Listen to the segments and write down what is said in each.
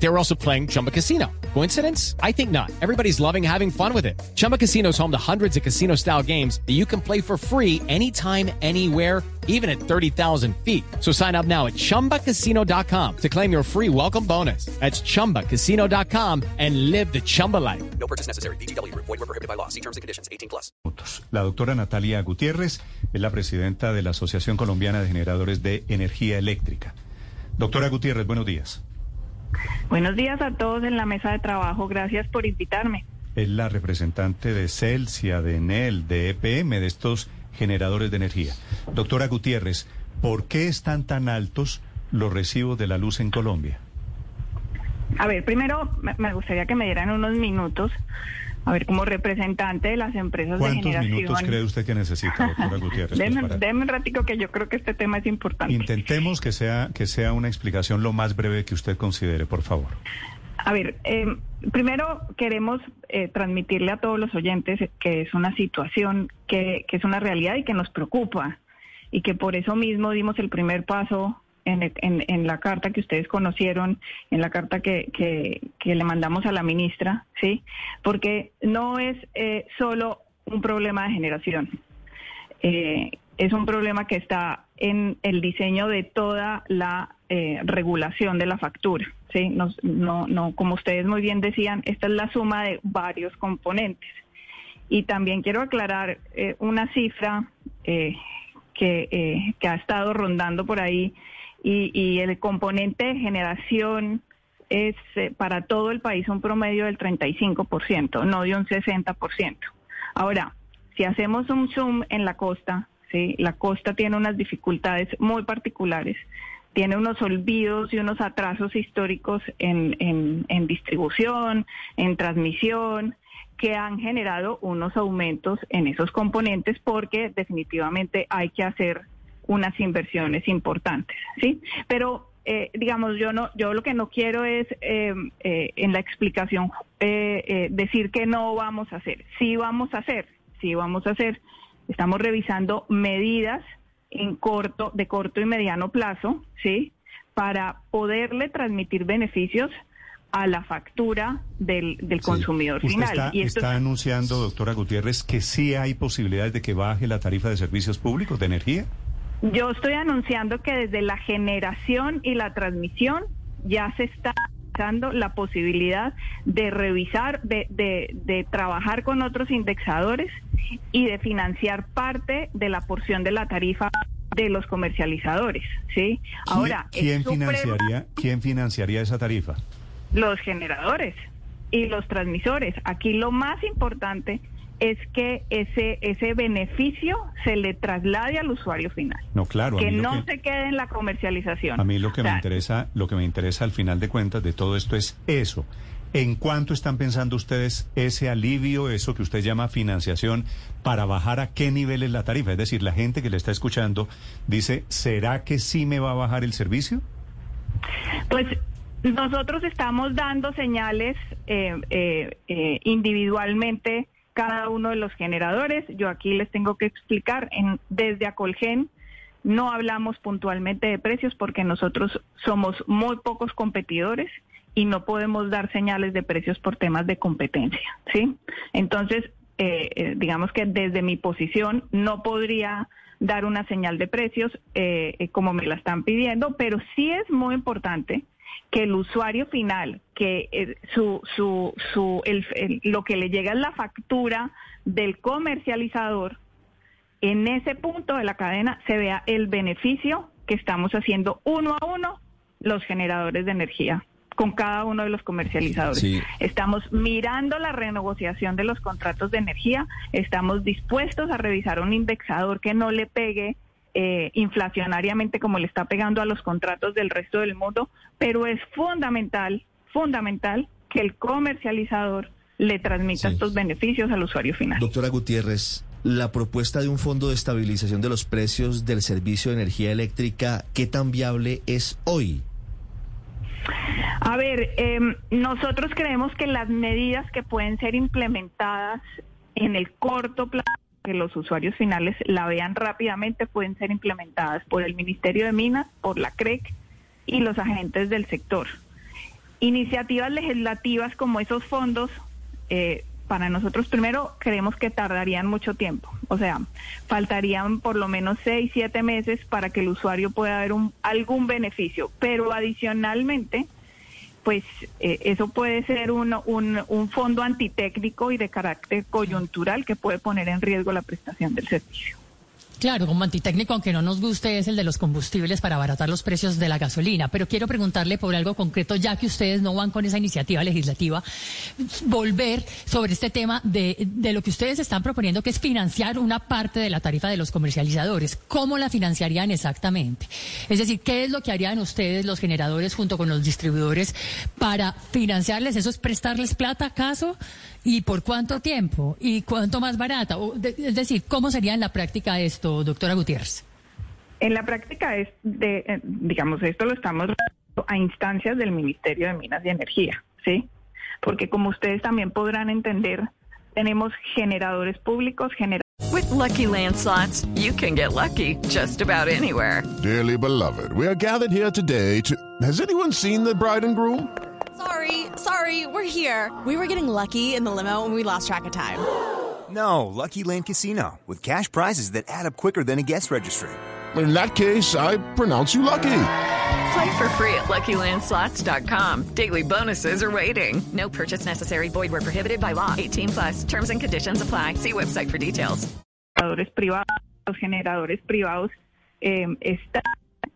They were also playing Chumba Casino. Coincidence? I think not. Everybody's loving having fun with it. Chumba Casino is home to hundreds of casino style games that you can play for free anytime, anywhere, even at 30,000 feet. So sign up now at chumbacasino.com to claim your free welcome bonus. That's chumbacasino.com and live the Chumba life. No purchase necessary. BGW. Void were prohibited by law. See terms and conditions. 18 plus. La doctora Natalia Gutiérrez es la presidenta de la Asociación Colombiana de Generadores de Energía Eléctrica. Doctora Gutiérrez, buenos días. Buenos días a todos en la mesa de trabajo. Gracias por invitarme. Es la representante de Celsia, de Enel, de EPM, de estos generadores de energía. Doctora Gutiérrez, ¿por qué están tan altos los recibos de la luz en Colombia? A ver, primero me- me gustaría que me dieran unos minutos. A ver, como representante de las empresas de ¿Cuántos generación. minutos cree usted que necesita, doctora Gutiérrez? pues, Deme, para- deme un ratico que yo creo que este tema es importante. Intentemos que sea, que sea una explicación lo más breve que usted considere, por favor. A ver, eh, primero queremos eh, transmitirle a todos los oyentes que es una situación que, que es una realidad y que nos preocupa y que por eso mismo dimos el primer paso en, en- en la carta que ustedes conocieron, en la carta que, que- le mandamos a la ministra, ¿sí? Porque no es eh, solo un problema de generación eh, es un problema que está en el diseño de toda la eh, regulación de la factura. ¿sí? Nos- no, no, como ustedes muy bien decían, esta es la suma de varios componentes. Y también quiero aclarar eh, una cifra eh, que, eh, que ha estado rondando por ahí y, y el componente de generación es eh, para todo el país un promedio del 35%, no de un 60%. Ahora, si hacemos un zoom en la costa, ¿sí? la costa tiene unas dificultades muy particulares, tiene unos olvidos y unos atrasos históricos en, en- en distribución, en transmisión, que han generado unos aumentos en esos componentes porque definitivamente hay que hacer unas inversiones importantes, ¿sí? Pero eh, digamos, yo no, yo lo que no quiero es eh, eh, en la explicación eh, eh, decir que no vamos a hacer. Sí vamos a hacer, sí vamos a hacer. Estamos revisando medidas en corto, de corto y mediano plazo, sí, para poderle transmitir beneficios a la factura del, del consumidor Usted final. está, y esto está es- anunciando, doctora Gutiérrez, que sí hay posibilidades de que baje la tarifa de servicios públicos de energía. Yo estoy anunciando que desde la generación y la transmisión ya se está dando la posibilidad de revisar, de, de, de trabajar con otros indexadores y de financiar parte de la porción de la tarifa de los comercializadores, ¿sí? ¿Quién- Ahora, ¿quién financiaría, quién financiaría esa tarifa? los generadores y los transmisores. Aquí lo más importante es que ese ese beneficio se le traslade al usuario final. No, claro. que no que- se quede en la comercialización. A mí lo que O me interesa, lo que me interesa al final de cuentas de todo esto es eso. ¿En cuánto están pensando ustedes ese alivio, eso que usted llama financiación, para bajar a qué nivel es la tarifa? Es decir, la gente que le está escuchando dice, ¿será que sí me va a bajar el servicio? Pues nosotros estamos dando señales eh, eh, eh, individualmente cada uno de los generadores. Yo aquí les tengo que explicar, en, desde Acolgen no hablamos puntualmente de precios porque nosotros somos muy pocos competidores y no podemos dar señales de precios por temas de competencia, ¿sí? Entonces, eh, eh, digamos que desde mi posición no podría dar una señal de precios eh, eh, como me la están pidiendo, pero sí es muy importante que el usuario final, que eh, su, su, su, el- el- lo que le llega es la factura del comercializador, en ese punto de la cadena se vea el beneficio que estamos haciendo uno a uno los generadores de energía con cada uno de los comercializadores. Sí. Estamos mirando la renegociación de los contratos de energía, estamos dispuestos a revisar un indexador que no le pegue eh, inflacionariamente como le está pegando a los contratos del resto del mundo, pero es fundamental, fundamental que el comercializador le transmita Sí. estos beneficios al usuario final. Doctora Gutiérrez, la propuesta de un fondo de estabilización de los precios del servicio de energía eléctrica, ¿qué tan viable es hoy? A ver, em, nosotros creemos que las medidas que pueden ser implementadas en el corto plazo que los usuarios finales la vean rápidamente pueden ser implementadas por el Ministerio de Minas, por la CREC y los agentes del sector. Iniciativas legislativas como esos fondos, eh, para nosotros primero creemos que tardarían mucho tiempo, o sea, faltarían por lo menos seis, siete meses para que el usuario pueda ver un, algún beneficio, pero adicionalmente pues eh, eso puede ser un, un, un fondo antitécnico y de carácter coyuntural que puede poner en riesgo la prestación del servicio. Claro, como antitécnico, aunque no nos guste, es el de los combustibles para abaratar los precios de la gasolina. Pero quiero preguntarle por algo concreto, ya que ustedes no van con esa iniciativa legislativa, volver sobre este tema de, de lo que ustedes están proponiendo, que es financiar una parte de la tarifa de los comercializadores. ¿Cómo la financiarían exactamente? Es decir, ¿qué es lo que harían ustedes, los generadores, junto con los distribuidores, para financiarles? ¿Eso es prestarles plata, acaso? ¿Y por cuánto tiempo? ¿Y cuánto más barata? O es decir, ¿cómo sería en la práctica esto, doctora Gutiérrez? En la práctica es de, eh, digamos, esto lo estamos a instancias del Ministerio de Minas y Energía, ¿sí? Porque como ustedes también podrán entender, tenemos generadores públicos, generadores With Lucky Land slots, you can get lucky just about anywhere. Dearly beloved, we are gathered here today to. Has anyone seen the bride and groom? Sorry, sorry, we're here. We were getting lucky in the limo and we lost track of time. No, Lucky Land Casino, with cash prizes that add up quicker than a guest registry. In that case, I pronounce you lucky. Play for free at LuckyLandSlots.com. Daily bonuses are waiting. No purchase necessary. Void where prohibited by law. 18 plus. Terms and conditions apply. See website for details. generadores privados, los generadores privados eh, están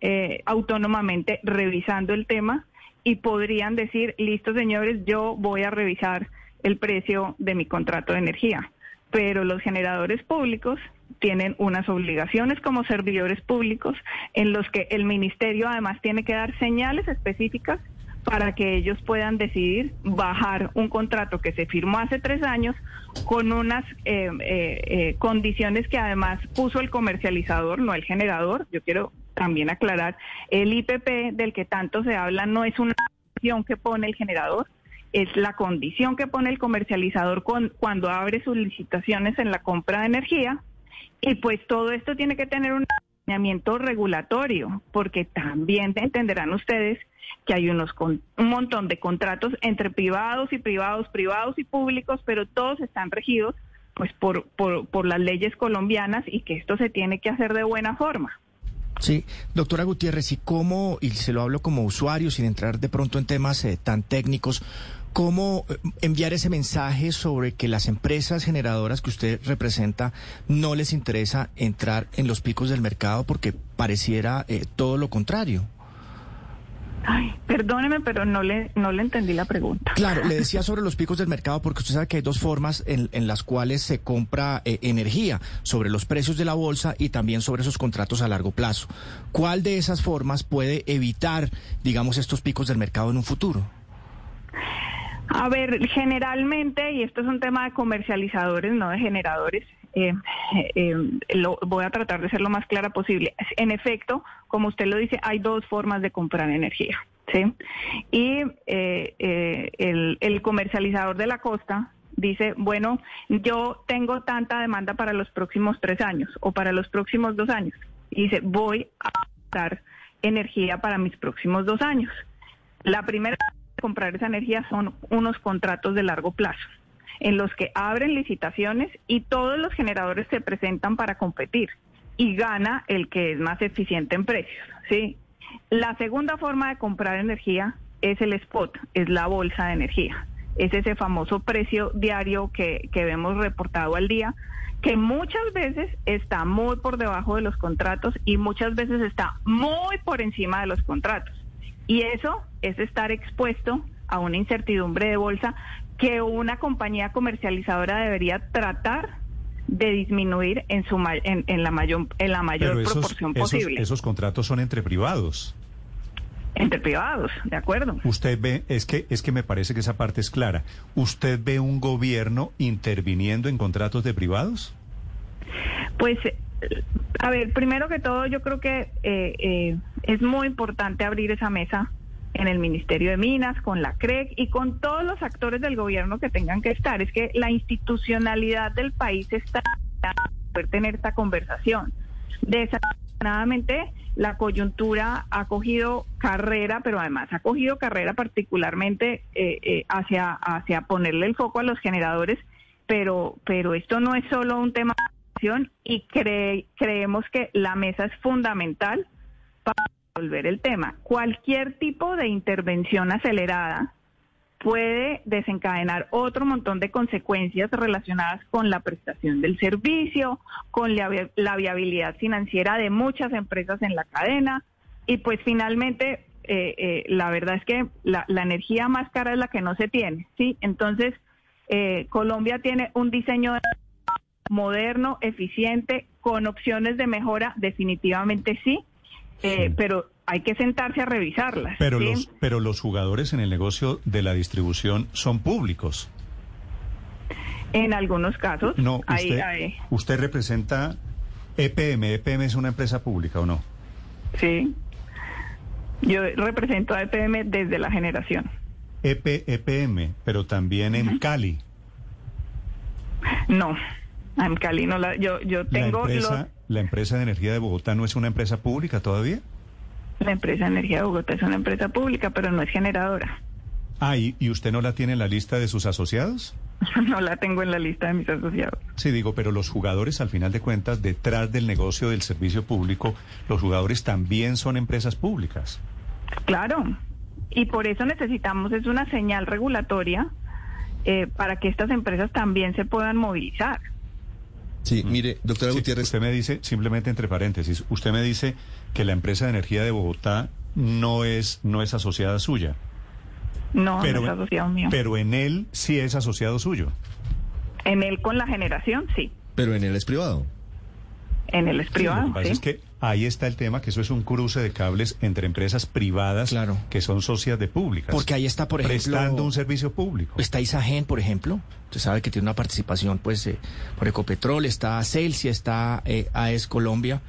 eh, autónomamente revisando el tema y podrían decir, listo señores, yo voy a revisar el precio de mi contrato de energía. Pero los generadores públicos tienen unas obligaciones como servidores públicos en los que el ministerio además tiene que dar señales específicas para que ellos puedan decidir bajar un contrato que se firmó hace tres años con unas eh, eh, eh, condiciones que además puso el comercializador, no el generador. Yo quiero también aclarar, el IPP del que tanto se habla no es una condición que pone el generador, es la condición que pone el comercializador con, cuando abre sus licitaciones en la compra de energía. Y pues todo esto tiene que tener un acompañamiento regulatorio, porque también entenderán ustedes que hay unos con, un montón de contratos entre privados y privados, privados y públicos, pero todos están regidos pues por, por, por las leyes colombianas y que esto se tiene que hacer de buena forma. Sí, doctora Gutiérrez, ¿y cómo, y se lo hablo como usuario, sin entrar de pronto en temas eh, tan técnicos, cómo eh, enviar ese mensaje sobre que las empresas generadoras que usted representa no les interesa entrar en los picos del mercado porque pareciera eh, todo lo contrario? Ay, perdóneme, pero no le, no le entendí la pregunta. Claro, le decía sobre los picos del mercado porque usted sabe que hay dos formas en, en las cuales se compra eh, energía, sobre los precios de la bolsa y también sobre esos contratos a largo plazo. ¿Cuál de esas formas puede evitar, digamos, estos picos del mercado en un futuro? A ver, generalmente, y esto es un tema de comercializadores, no de generadores, eh, eh, lo, voy a tratar de ser lo más clara posible. En efecto, como usted lo dice, hay dos formas de comprar energía. ¿sí? Y eh, eh, el, el comercializador de la costa dice, bueno, yo tengo tanta demanda para los próximos tres años o para los próximos dos años. Y dice, voy a comprar energía para mis próximos dos años. La primera comprar esa energía son unos contratos de largo plazo en los que abren licitaciones y todos los generadores se presentan para competir y gana el que es más eficiente en precios, ¿sí? La segunda forma de comprar energía es el spot, es la bolsa de energía. Es ese famoso precio diario que, que vemos reportado al día, que muchas veces está muy por debajo de los contratos y muchas veces está muy por encima de los contratos. Y eso es estar expuesto a una incertidumbre de bolsa que una compañía comercializadora debería tratar de disminuir en su en, en la mayor en la mayor Pero esos, proporción esos, posible esos contratos son entre privados. entre privados, de acuerdo. Usted ve, es que, es que me parece que esa parte es clara. ¿Usted ve un gobierno interviniendo en contratos de privados? Pues, eh, a ver, primero que todo, yo creo que eh, eh, es muy importante abrir esa mesa en el Ministerio de Minas, con la CREC y con todos los actores del gobierno que tengan que estar. Es que la institucionalidad del país está para poder tener esta conversación. Desafortunadamente, la coyuntura ha cogido carrera, pero además ha cogido carrera particularmente eh, eh, hacia, hacia ponerle el foco a los generadores, pero, pero esto no es solo un tema de y cre- creemos que la mesa es fundamental para el tema. Cualquier tipo de intervención acelerada puede desencadenar otro montón de consecuencias relacionadas con la prestación del servicio, con la viabilidad financiera de muchas empresas en la cadena y pues finalmente eh, eh, la verdad es que la, la energía más cara es la que no se tiene, ¿sí? Entonces eh, Colombia tiene un diseño moderno, eficiente, con opciones de mejora, definitivamente sí, eh, pero hay que sentarse a revisarlas. Pero ¿sí? los, pero los jugadores en el negocio de la distribución son públicos. En algunos casos, No, usted, hay- usted representa EPM. ¿EPM es una empresa pública o no? sí. Yo represento a EPM desde la generación. EP, EPM, pero también en Cali. No, en Cali no la, yo, yo La tengo empresa, la empresa de energía de Bogotá no es una empresa pública todavía. la empresa de energía de Bogotá es una empresa pública, pero no es generadora. Ah, ¿y, y usted no la tiene en la lista de sus asociados? No la tengo en la lista de mis asociados. Sí, digo, pero los jugadores, al final de cuentas, detrás del negocio del servicio público, los jugadores también son empresas públicas. Claro, y por eso necesitamos es una señal regulatoria eh, para que estas empresas también se puedan movilizar. Sí, mire, doctora Sí, Gutiérrez, Usted me dice, simplemente entre paréntesis, usted me dice que la empresa de energía de Bogotá no es, no es asociada suya. No, pero, no es asociado mío. pero en él sí es asociado suyo. en él con la generación, sí. pero en él es privado. En él es Lo privado, que pasa sí. es que ahí está el tema, que eso es un cruce de cables entre empresas privadas Claro. que son socias de públicas. Porque ahí está, por ejemplo, Prestando un servicio público. Está Isagen, por ejemplo. Usted sabe que tiene una participación, pues, eh, por Ecopetrol, está Celsia, está eh, AES Colombia.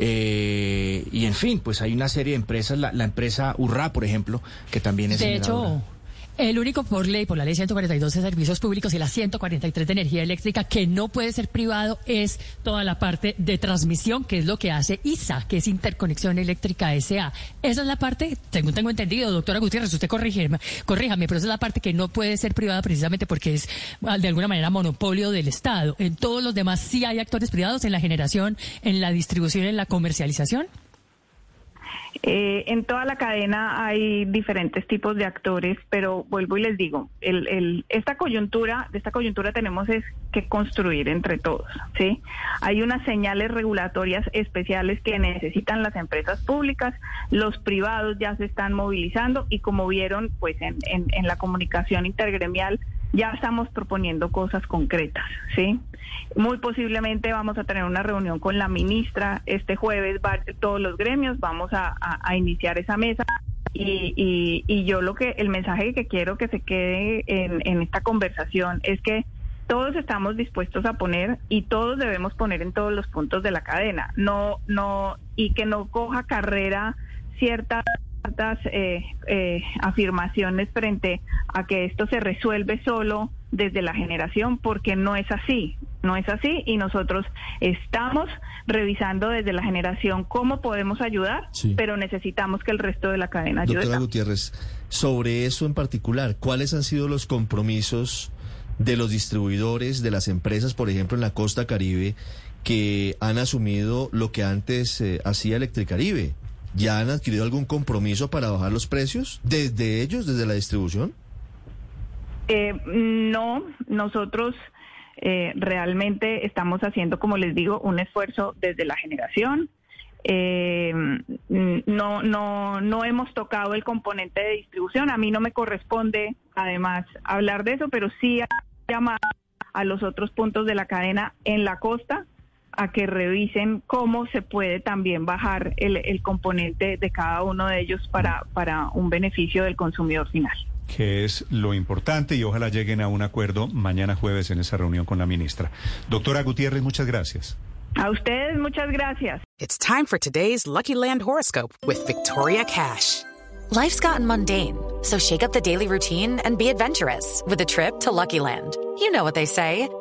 eh, y en fin, pues hay una serie de empresas, la, la empresa Urra, por ejemplo, que también es De generadora. hecho, el único por ley, por la ley 142 de servicios públicos y la 143 de energía eléctrica que no puede ser privado es toda la parte de transmisión, que es lo que hace ISA, que es Interconexión Eléctrica SA. Esa es la parte, según tengo entendido, doctora Gutiérrez, usted corrígeme, corríjame, pero esa es la parte que no puede ser privada precisamente porque es de alguna manera monopolio del Estado. En todos los demás sí hay actores privados en la generación, en la distribución, en la comercialización. Eh, en toda la cadena hay diferentes tipos de actores, pero vuelvo y les digo, el, el- esta coyuntura, de esta coyuntura tenemos es que construir entre todos, ¿sí? Hay unas señales regulatorias especiales que necesitan las empresas públicas, los privados ya se están movilizando y como vieron, pues en, en, en la comunicación intergremial ya estamos proponiendo cosas concretas, ¿sí? Muy posiblemente vamos a tener una reunión con la ministra este jueves, va- todos los gremios, vamos a, iniciar esa mesa. Y, y, yo lo que, el mensaje que quiero que se quede en, en esta conversación es que todos estamos dispuestos a poner y todos debemos poner en todos los puntos de la cadena, no, no, y que no coja carrera ciertas ciertas, eh, eh, afirmaciones frente a que esto se resuelve solo desde la generación, porque no es así, no es así y nosotros estamos revisando desde la generación cómo podemos ayudar, Sí. pero necesitamos que el resto de la cadena ayude. Doctora. Gutiérrez, sobre eso en particular, ¿cuáles han sido los compromisos de los distribuidores, de las empresas, por ejemplo, en la costa caribe, que han asumido lo que antes eh, hacía Electricaribe? ¿Ya han adquirido algún compromiso para bajar los precios desde ellos, desde la distribución? Eh, no, nosotros eh, realmente estamos haciendo, como les digo, un esfuerzo desde la generación. Eh, no, no, no hemos tocado el componente de distribución. A mí no me corresponde, además, hablar de eso, pero sí llamar a los otros puntos de la cadena en la costa a que revisen cómo se puede también bajar el, el componente de cada uno de ellos para, para un beneficio del consumidor final. que es lo importante y ojalá lleguen a un acuerdo mañana jueves en esa reunión con la ministra. Doctora Gutiérrez, muchas gracias. A ustedes muchas gracias. It's time for today's Lucky Land horoscope with Victoria Cash. Life's gotten mundane, so shake up the daily routine and be adventurous with a trip to Lucky Land. You know what they say.